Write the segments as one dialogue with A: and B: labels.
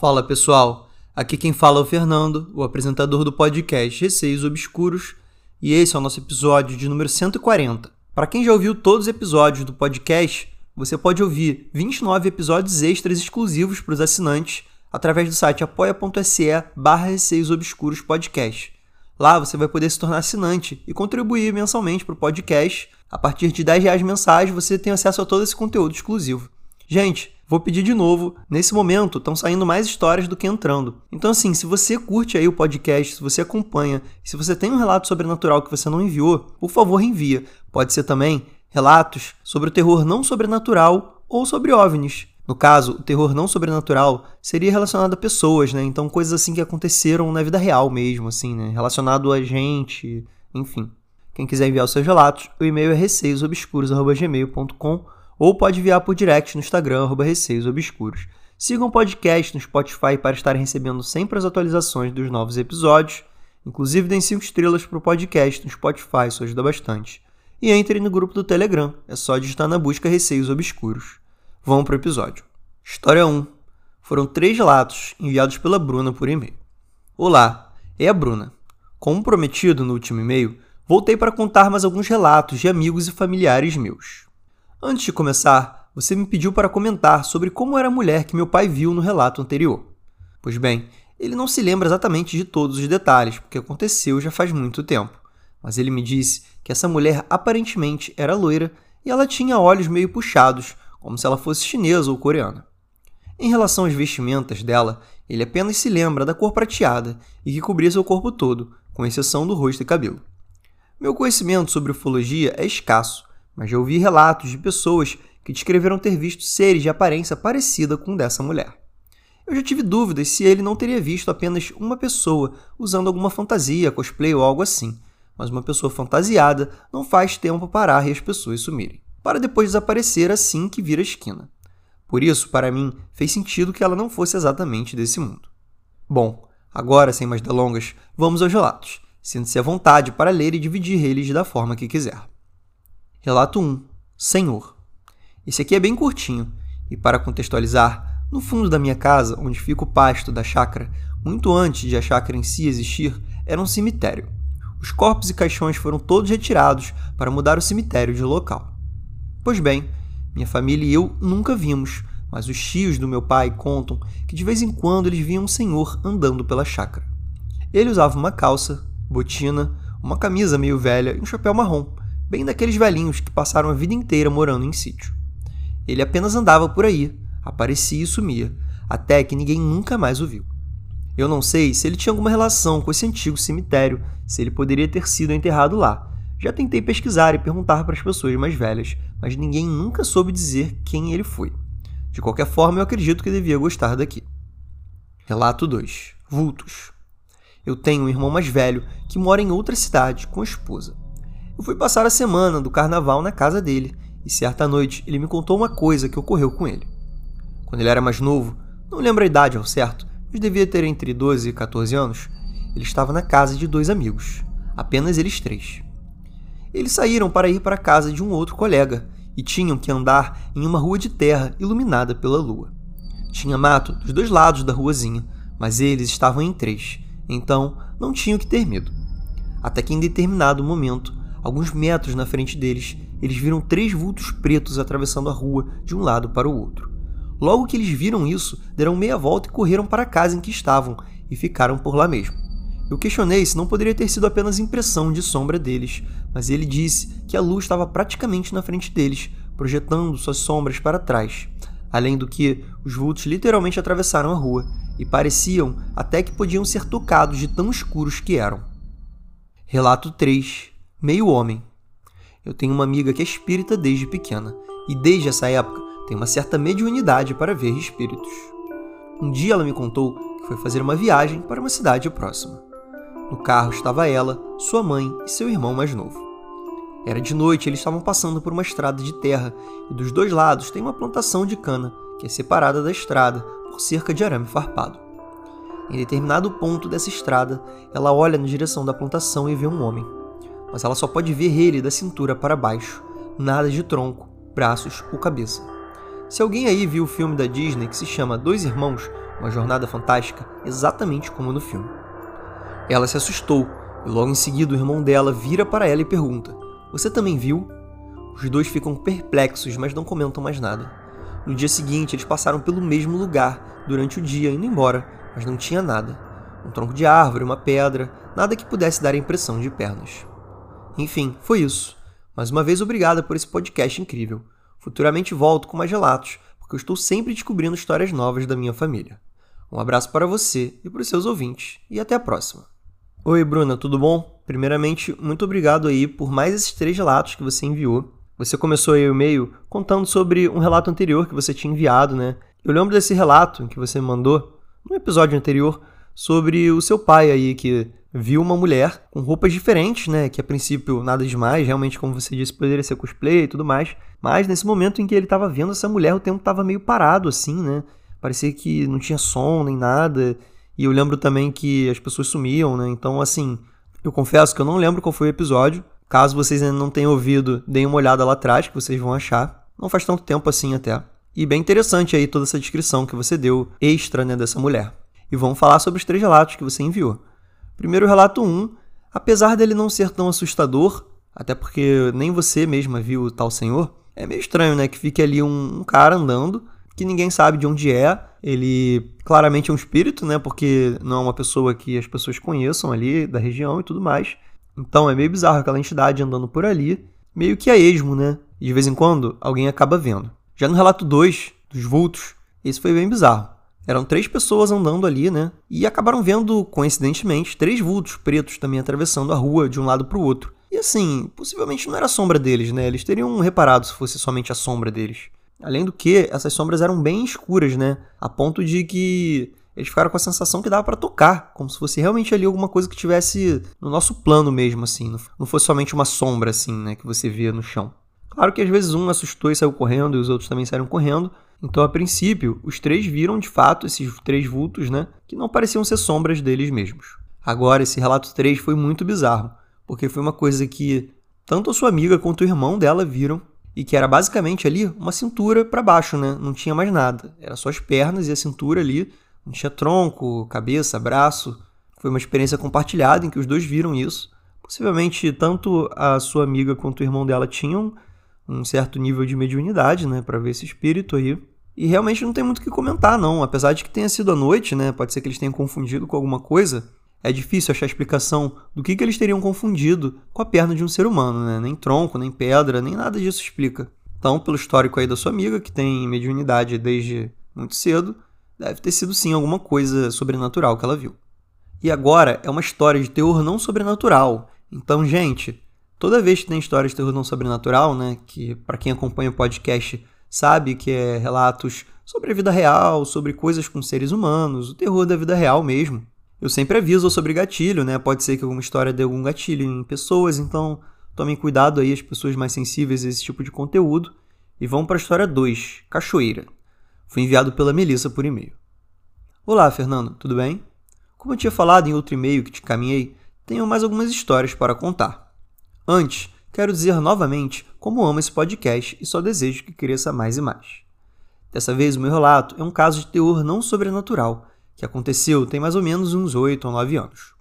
A: Fala pessoal, aqui quem fala é o Fernando, o apresentador do podcast Receios Obscuros, e esse é o nosso episódio de número 140. Para quem já ouviu todos os episódios do podcast, você pode ouvir 29 episódios extras exclusivos para os assinantes através do site apoia.se barra Receios Podcast. Lá você vai poder se tornar assinante e contribuir mensalmente para o podcast. A partir de 10 reais mensais você tem acesso a todo esse conteúdo exclusivo. Gente, vou pedir de novo, nesse momento estão saindo mais histórias do que entrando. Então assim, se você curte aí o podcast, se você acompanha, se você tem um relato sobrenatural que você não enviou, por favor envia. Pode ser também relatos sobre o terror não sobrenatural ou sobre OVNIs. No caso, o terror não sobrenatural seria relacionado a pessoas, né? Então coisas assim que aconteceram na vida real mesmo, assim, né? Relacionado a gente, enfim. Quem quiser enviar os seus relatos, o e-mail é receiosobscuros.gmail.com ou pode enviar por direct no Instagram, arroba receiosobscuros. Sigam o podcast no Spotify para estarem recebendo sempre as atualizações dos novos episódios. Inclusive, deem 5 estrelas para o podcast no Spotify, isso ajuda bastante. E entrem no grupo do Telegram, é só digitar na busca Receios Obscuros. Vamos para o episódio. História 1. Foram três relatos enviados pela Bruna por e-mail. Olá, é a Bruna. Como prometido no último e-mail, voltei para contar mais alguns relatos de amigos e familiares meus. Antes de começar, você me pediu para comentar sobre como era a mulher que meu pai viu no relato anterior. Pois bem, ele não se lembra exatamente de todos os detalhes, porque aconteceu já faz muito tempo. Mas ele me disse que essa mulher aparentemente era loira e ela tinha olhos meio puxados, como se ela fosse chinesa ou coreana. Em relação às vestimentas dela, ele apenas se lembra da cor prateada e que cobria seu corpo todo, com exceção do rosto e cabelo. Meu conhecimento sobre ufologia é escasso, mas já ouvi relatos de pessoas que descreveram ter visto seres de aparência parecida com dessa mulher. Eu já tive dúvidas se ele não teria visto apenas uma pessoa usando alguma fantasia, cosplay ou algo assim, mas uma pessoa fantasiada não faz tempo parar e as pessoas sumirem, para depois desaparecer assim que vira a esquina. Por isso, para mim, fez sentido que ela não fosse exatamente desse mundo. Bom, agora, sem mais delongas, vamos aos relatos. Sinta-se à vontade para ler e dividir eles da forma que quiser. Relato 1: Senhor. Esse aqui é bem curtinho, e para contextualizar, no fundo da minha casa, onde fica o pasto da chácara, muito antes de a chácara em si existir, era um cemitério. Os corpos e caixões foram todos retirados para mudar o cemitério de local. Pois bem, minha família e eu nunca vimos, mas os tios do meu pai contam que de vez em quando eles viam um senhor andando pela chácara. Ele usava uma calça, botina, uma camisa meio velha e um chapéu marrom, bem daqueles velhinhos que passaram a vida inteira morando em sítio. Ele apenas andava por aí, aparecia e sumia, até que ninguém nunca mais o viu. Eu não sei se ele tinha alguma relação com esse antigo cemitério, se ele poderia ter sido enterrado lá. Já tentei pesquisar e perguntar para as pessoas mais velhas, mas ninguém nunca soube dizer quem ele foi. De qualquer forma, eu acredito que devia gostar daqui. Relato 2: Vultos. Eu tenho um irmão mais velho que mora em outra cidade com a esposa. Eu fui passar a semana do carnaval na casa dele e certa noite ele me contou uma coisa que ocorreu com ele. Quando ele era mais novo, não lembro a idade ao certo, mas devia ter entre 12 e 14 anos, ele estava na casa de dois amigos, apenas eles três. Eles saíram para ir para a casa de um outro colega e tinham que andar em uma rua de terra iluminada pela lua. Tinha mato dos dois lados da ruazinha, mas eles estavam em três, então não tinham que ter medo. Até que em determinado momento Alguns metros na frente deles, eles viram três vultos pretos atravessando a rua de um lado para o outro. Logo que eles viram isso, deram meia volta e correram para a casa em que estavam e ficaram por lá mesmo. Eu questionei se não poderia ter sido apenas impressão de sombra deles, mas ele disse que a luz estava praticamente na frente deles, projetando suas sombras para trás. Além do que, os vultos literalmente atravessaram a rua e pareciam até que podiam ser tocados de tão escuros que eram. Relato 3 meio homem. Eu tenho uma amiga que é espírita desde pequena, e desde essa época tem uma certa mediunidade para ver espíritos. Um dia ela me contou que foi fazer uma viagem para uma cidade próxima. No carro estava ela, sua mãe e seu irmão mais novo. Era de noite eles estavam passando por uma estrada de terra, e dos dois lados tem uma plantação de cana, que é separada da estrada por cerca de arame farpado. Em determinado ponto dessa estrada, ela olha na direção da plantação e vê um homem mas ela só pode ver ele da cintura para baixo, nada de tronco, braços ou cabeça. Se alguém aí viu o filme da Disney que se chama Dois Irmãos, uma jornada fantástica exatamente como no filme. Ela se assustou e logo em seguida o irmão dela vira para ela e pergunta: Você também viu? Os dois ficam perplexos, mas não comentam mais nada. No dia seguinte, eles passaram pelo mesmo lugar durante o dia, indo embora, mas não tinha nada. Um tronco de árvore, uma pedra, nada que pudesse dar a impressão de pernas. Enfim, foi isso. Mais uma vez, obrigada por esse podcast incrível. Futuramente volto com mais relatos, porque eu estou sempre descobrindo histórias novas da minha família. Um abraço para você e para os seus ouvintes, e até a próxima. Oi, Bruna, tudo bom? Primeiramente, muito obrigado aí por mais esses três relatos que você enviou. Você começou aí o e-mail contando sobre um relato anterior que você tinha enviado, né? Eu lembro desse relato que você mandou no episódio anterior sobre o seu pai aí que viu uma mulher com roupas diferentes, né? Que a princípio nada demais, realmente, como você disse, poderia ser cosplay e tudo mais. Mas nesse momento em que ele estava vendo essa mulher, o tempo estava meio parado, assim, né? Parecia que não tinha som nem nada. E eu lembro também que as pessoas sumiam, né? Então, assim, eu confesso que eu não lembro qual foi o episódio. Caso vocês ainda não tenham ouvido, deem uma olhada lá atrás que vocês vão achar. Não faz tanto tempo assim até. E bem interessante aí toda essa descrição que você deu extra né, dessa mulher. E vamos falar sobre os três relatos que você enviou. Primeiro relato 1, um, apesar dele não ser tão assustador, até porque nem você mesma viu o tal senhor, é meio estranho, né? Que fique ali um, um cara andando que ninguém sabe de onde é. Ele claramente é um espírito, né? Porque não é uma pessoa que as pessoas conheçam ali da região e tudo mais. Então é meio bizarro aquela entidade andando por ali, meio que a esmo, né? E de vez em quando alguém acaba vendo. Já no relato 2, dos vultos, esse foi bem bizarro. Eram três pessoas andando ali, né? E acabaram vendo, coincidentemente, três vultos pretos também atravessando a rua de um lado para o outro. E assim, possivelmente não era a sombra deles, né? Eles teriam reparado se fosse somente a sombra deles. Além do que, essas sombras eram bem escuras, né? A ponto de que eles ficaram com a sensação que dava para tocar, como se fosse realmente ali alguma coisa que tivesse no nosso plano mesmo, assim. Não fosse somente uma sombra, assim, né? Que você via no chão. Claro que às vezes um assustou e saiu correndo e os outros também saíram correndo. Então, a princípio, os três viram de fato esses três vultos, né? Que não pareciam ser sombras deles mesmos. Agora, esse relato 3 foi muito bizarro, porque foi uma coisa que tanto a sua amiga quanto o irmão dela viram e que era basicamente ali uma cintura para baixo, né? Não tinha mais nada. Era só as pernas e a cintura ali. Não tinha tronco, cabeça, braço. Foi uma experiência compartilhada em que os dois viram isso. Possivelmente tanto a sua amiga quanto o irmão dela tinham um certo nível de mediunidade, né, para ver esse espírito aí. E realmente não tem muito o que comentar, não. Apesar de que tenha sido à noite, né? Pode ser que eles tenham confundido com alguma coisa. É difícil achar explicação do que, que eles teriam confundido com a perna de um ser humano, né? Nem tronco, nem pedra, nem nada disso explica. Então, pelo histórico aí da sua amiga, que tem mediunidade desde muito cedo, deve ter sido sim alguma coisa sobrenatural que ela viu. E agora é uma história de terror não sobrenatural. Então, gente, toda vez que tem história de terror não sobrenatural, né, que para quem acompanha o podcast sabe que é relatos sobre a vida real, sobre coisas com seres humanos, o terror da vida real mesmo. Eu sempre aviso sobre gatilho, né? Pode ser que alguma história dê algum gatilho em pessoas, então tomem cuidado aí as pessoas mais sensíveis a esse tipo de conteúdo. E vamos para a história 2, Cachoeira. Foi enviado pela Melissa por e-mail. Olá, Fernando, tudo bem? Como eu tinha falado em outro e-mail que te caminhei, tenho mais algumas histórias para contar. Antes, quero dizer novamente como amo esse podcast e só desejo que cresça mais e mais. Dessa vez, o meu relato é um caso de terror não sobrenatural, que aconteceu tem mais ou menos uns 8 ou 9 anos.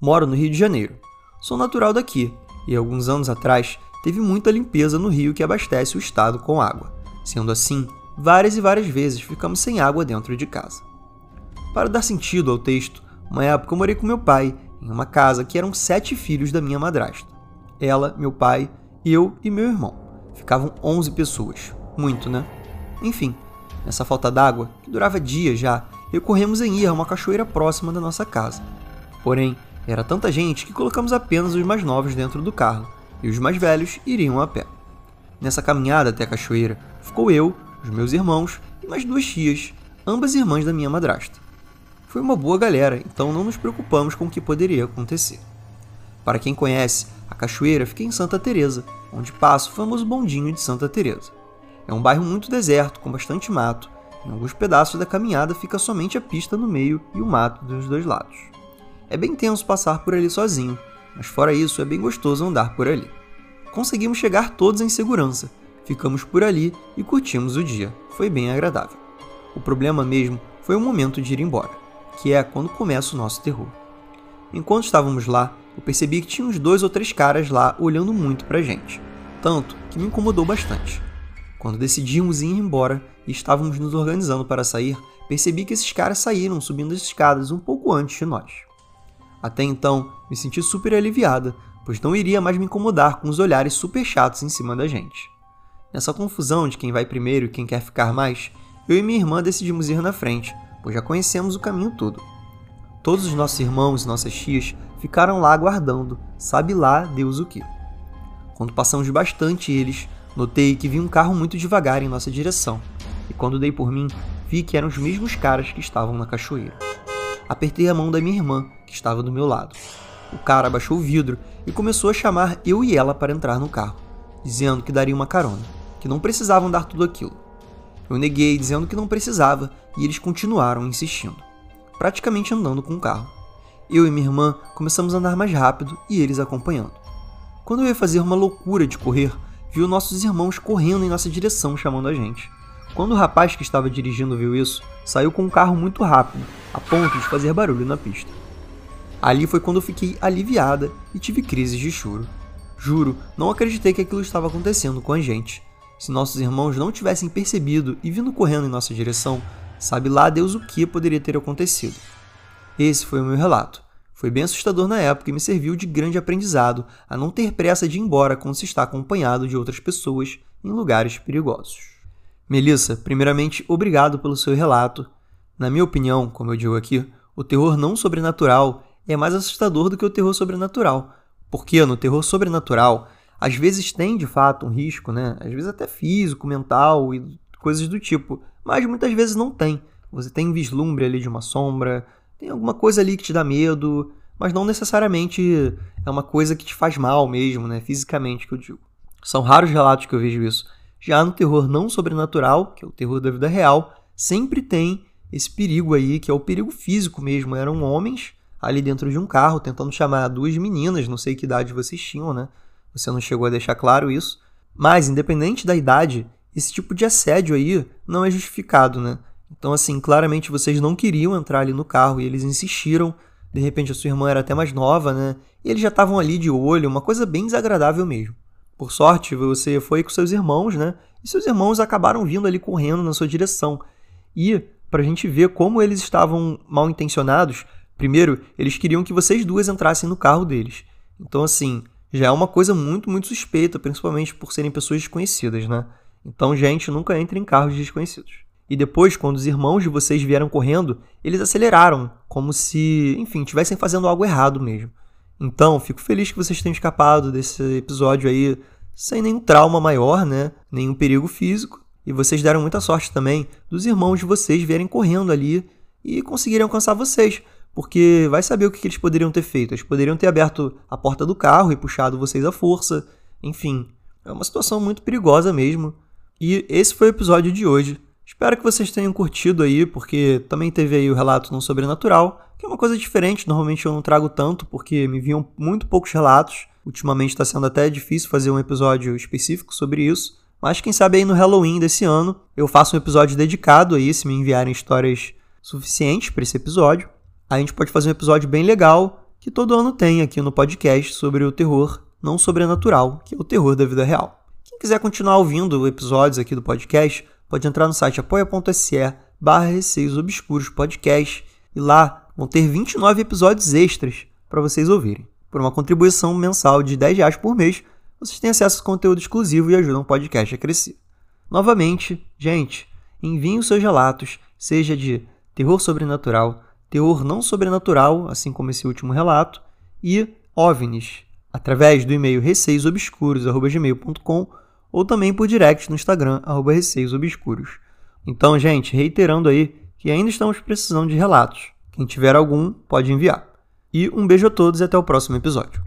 A: Moro no Rio de Janeiro. Sou natural daqui e alguns anos atrás teve muita limpeza no rio que abastece o estado com água. Sendo assim, várias e várias vezes ficamos sem água dentro de casa. Para dar sentido ao texto, uma época eu morei com meu pai em uma casa que eram sete filhos da minha madrasta. Ela, meu pai, eu e meu irmão. Ficavam 11 pessoas. Muito, né? Enfim, nessa falta d'água, que durava dias já, recorremos em ir a uma cachoeira próxima da nossa casa. Porém, era tanta gente que colocamos apenas os mais novos dentro do carro e os mais velhos iriam a pé. Nessa caminhada até a cachoeira, ficou eu, os meus irmãos e mais duas tias, ambas irmãs da minha madrasta. Foi uma boa galera, então não nos preocupamos com o que poderia acontecer. Para quem conhece, a cachoeira fica em Santa Teresa, onde passa o famoso bondinho de Santa Teresa. É um bairro muito deserto, com bastante mato, em alguns pedaços da caminhada fica somente a pista no meio e o mato dos dois lados. É bem tenso passar por ali sozinho, mas fora isso é bem gostoso andar por ali. Conseguimos chegar todos em segurança, ficamos por ali e curtimos o dia. Foi bem agradável. O problema mesmo foi o momento de ir embora, que é quando começa o nosso terror. Enquanto estávamos lá, eu percebi que tinha uns dois ou três caras lá olhando muito pra gente, tanto que me incomodou bastante. Quando decidimos ir embora e estávamos nos organizando para sair, percebi que esses caras saíram subindo as escadas um pouco antes de nós. Até então, me senti super aliviada, pois não iria mais me incomodar com os olhares super chatos em cima da gente. Nessa confusão de quem vai primeiro e quem quer ficar mais, eu e minha irmã decidimos ir na frente, pois já conhecemos o caminho todo. Todos os nossos irmãos e nossas tias ficaram lá aguardando, sabe lá Deus o que. Quando passamos bastante eles, notei que vi um carro muito devagar em nossa direção, e quando dei por mim, vi que eram os mesmos caras que estavam na cachoeira. Apertei a mão da minha irmã, que estava do meu lado. O cara abaixou o vidro e começou a chamar eu e ela para entrar no carro, dizendo que daria uma carona, que não precisavam dar tudo aquilo. Eu neguei, dizendo que não precisava, e eles continuaram insistindo, praticamente andando com o carro. Eu e minha irmã começamos a andar mais rápido e eles acompanhando. Quando eu ia fazer uma loucura de correr, vi nossos irmãos correndo em nossa direção chamando a gente. Quando o rapaz que estava dirigindo viu isso, saiu com um carro muito rápido, a ponto de fazer barulho na pista. Ali foi quando eu fiquei aliviada e tive crises de choro. Juro, não acreditei que aquilo estava acontecendo com a gente. Se nossos irmãos não tivessem percebido e vindo correndo em nossa direção, sabe lá Deus o que poderia ter acontecido. Esse foi o meu relato. Foi bem assustador na época e me serviu de grande aprendizado a não ter pressa de ir embora quando se está acompanhado de outras pessoas em lugares perigosos. Melissa, primeiramente, obrigado pelo seu relato. Na minha opinião, como eu digo aqui, o terror não sobrenatural é mais assustador do que o terror sobrenatural. Porque no terror sobrenatural, às vezes tem de fato um risco, né? Às vezes até físico, mental e coisas do tipo, mas muitas vezes não tem. Você tem um vislumbre ali de uma sombra, tem alguma coisa ali que te dá medo, mas não necessariamente é uma coisa que te faz mal mesmo, né? Fisicamente que eu digo. São raros relatos que eu vejo isso. Já no terror não sobrenatural, que é o terror da vida real, sempre tem esse perigo aí, que é o perigo físico mesmo. Eram homens ali dentro de um carro tentando chamar duas meninas, não sei que idade vocês tinham, né? Você não chegou a deixar claro isso. Mas, independente da idade, esse tipo de assédio aí não é justificado, né? Então, assim, claramente vocês não queriam entrar ali no carro e eles insistiram. De repente, a sua irmã era até mais nova, né? E eles já estavam ali de olho, uma coisa bem desagradável mesmo. Por sorte, você foi com seus irmãos, né? E seus irmãos acabaram vindo ali correndo na sua direção. E, para a gente ver como eles estavam mal intencionados, primeiro, eles queriam que vocês duas entrassem no carro deles. Então, assim, já é uma coisa muito, muito suspeita, principalmente por serem pessoas desconhecidas, né? Então, gente, nunca entre em carros desconhecidos. E depois, quando os irmãos de vocês vieram correndo, eles aceleraram, como se, enfim, estivessem fazendo algo errado mesmo. Então, fico feliz que vocês tenham escapado desse episódio aí sem nenhum trauma maior, né? Nenhum perigo físico. E vocês deram muita sorte também dos irmãos de vocês vierem correndo ali e conseguirem alcançar vocês. Porque vai saber o que eles poderiam ter feito. Eles poderiam ter aberto a porta do carro e puxado vocês à força. Enfim, é uma situação muito perigosa mesmo. E esse foi o episódio de hoje. Espero que vocês tenham curtido aí, porque também teve aí o relato não sobrenatural que é uma coisa diferente. Normalmente eu não trago tanto, porque me viam muito poucos relatos. Ultimamente está sendo até difícil fazer um episódio específico sobre isso. Mas quem sabe aí no Halloween desse ano eu faço um episódio dedicado aí, se me enviarem histórias suficientes para esse episódio. A gente pode fazer um episódio bem legal que todo ano tem aqui no podcast sobre o terror não sobrenatural, que é o terror da vida real. Quiser continuar ouvindo episódios aqui do podcast, pode entrar no site apoia.se barra Receios Obscuros Podcast e lá vão ter 29 episódios extras para vocês ouvirem. Por uma contribuição mensal de 10 reais por mês, vocês têm acesso a conteúdo exclusivo e ajudam o podcast a crescer. Novamente, gente, enviem os seus relatos, seja de terror sobrenatural, terror não sobrenatural, assim como esse último relato, e OVNIs, através do e-mail receiosobscuros.gmail.com ou também por direct no Instagram, receiosobscuros. Então, gente, reiterando aí que ainda estamos precisando de relatos. Quem tiver algum, pode enviar. E um beijo a todos e até o próximo episódio.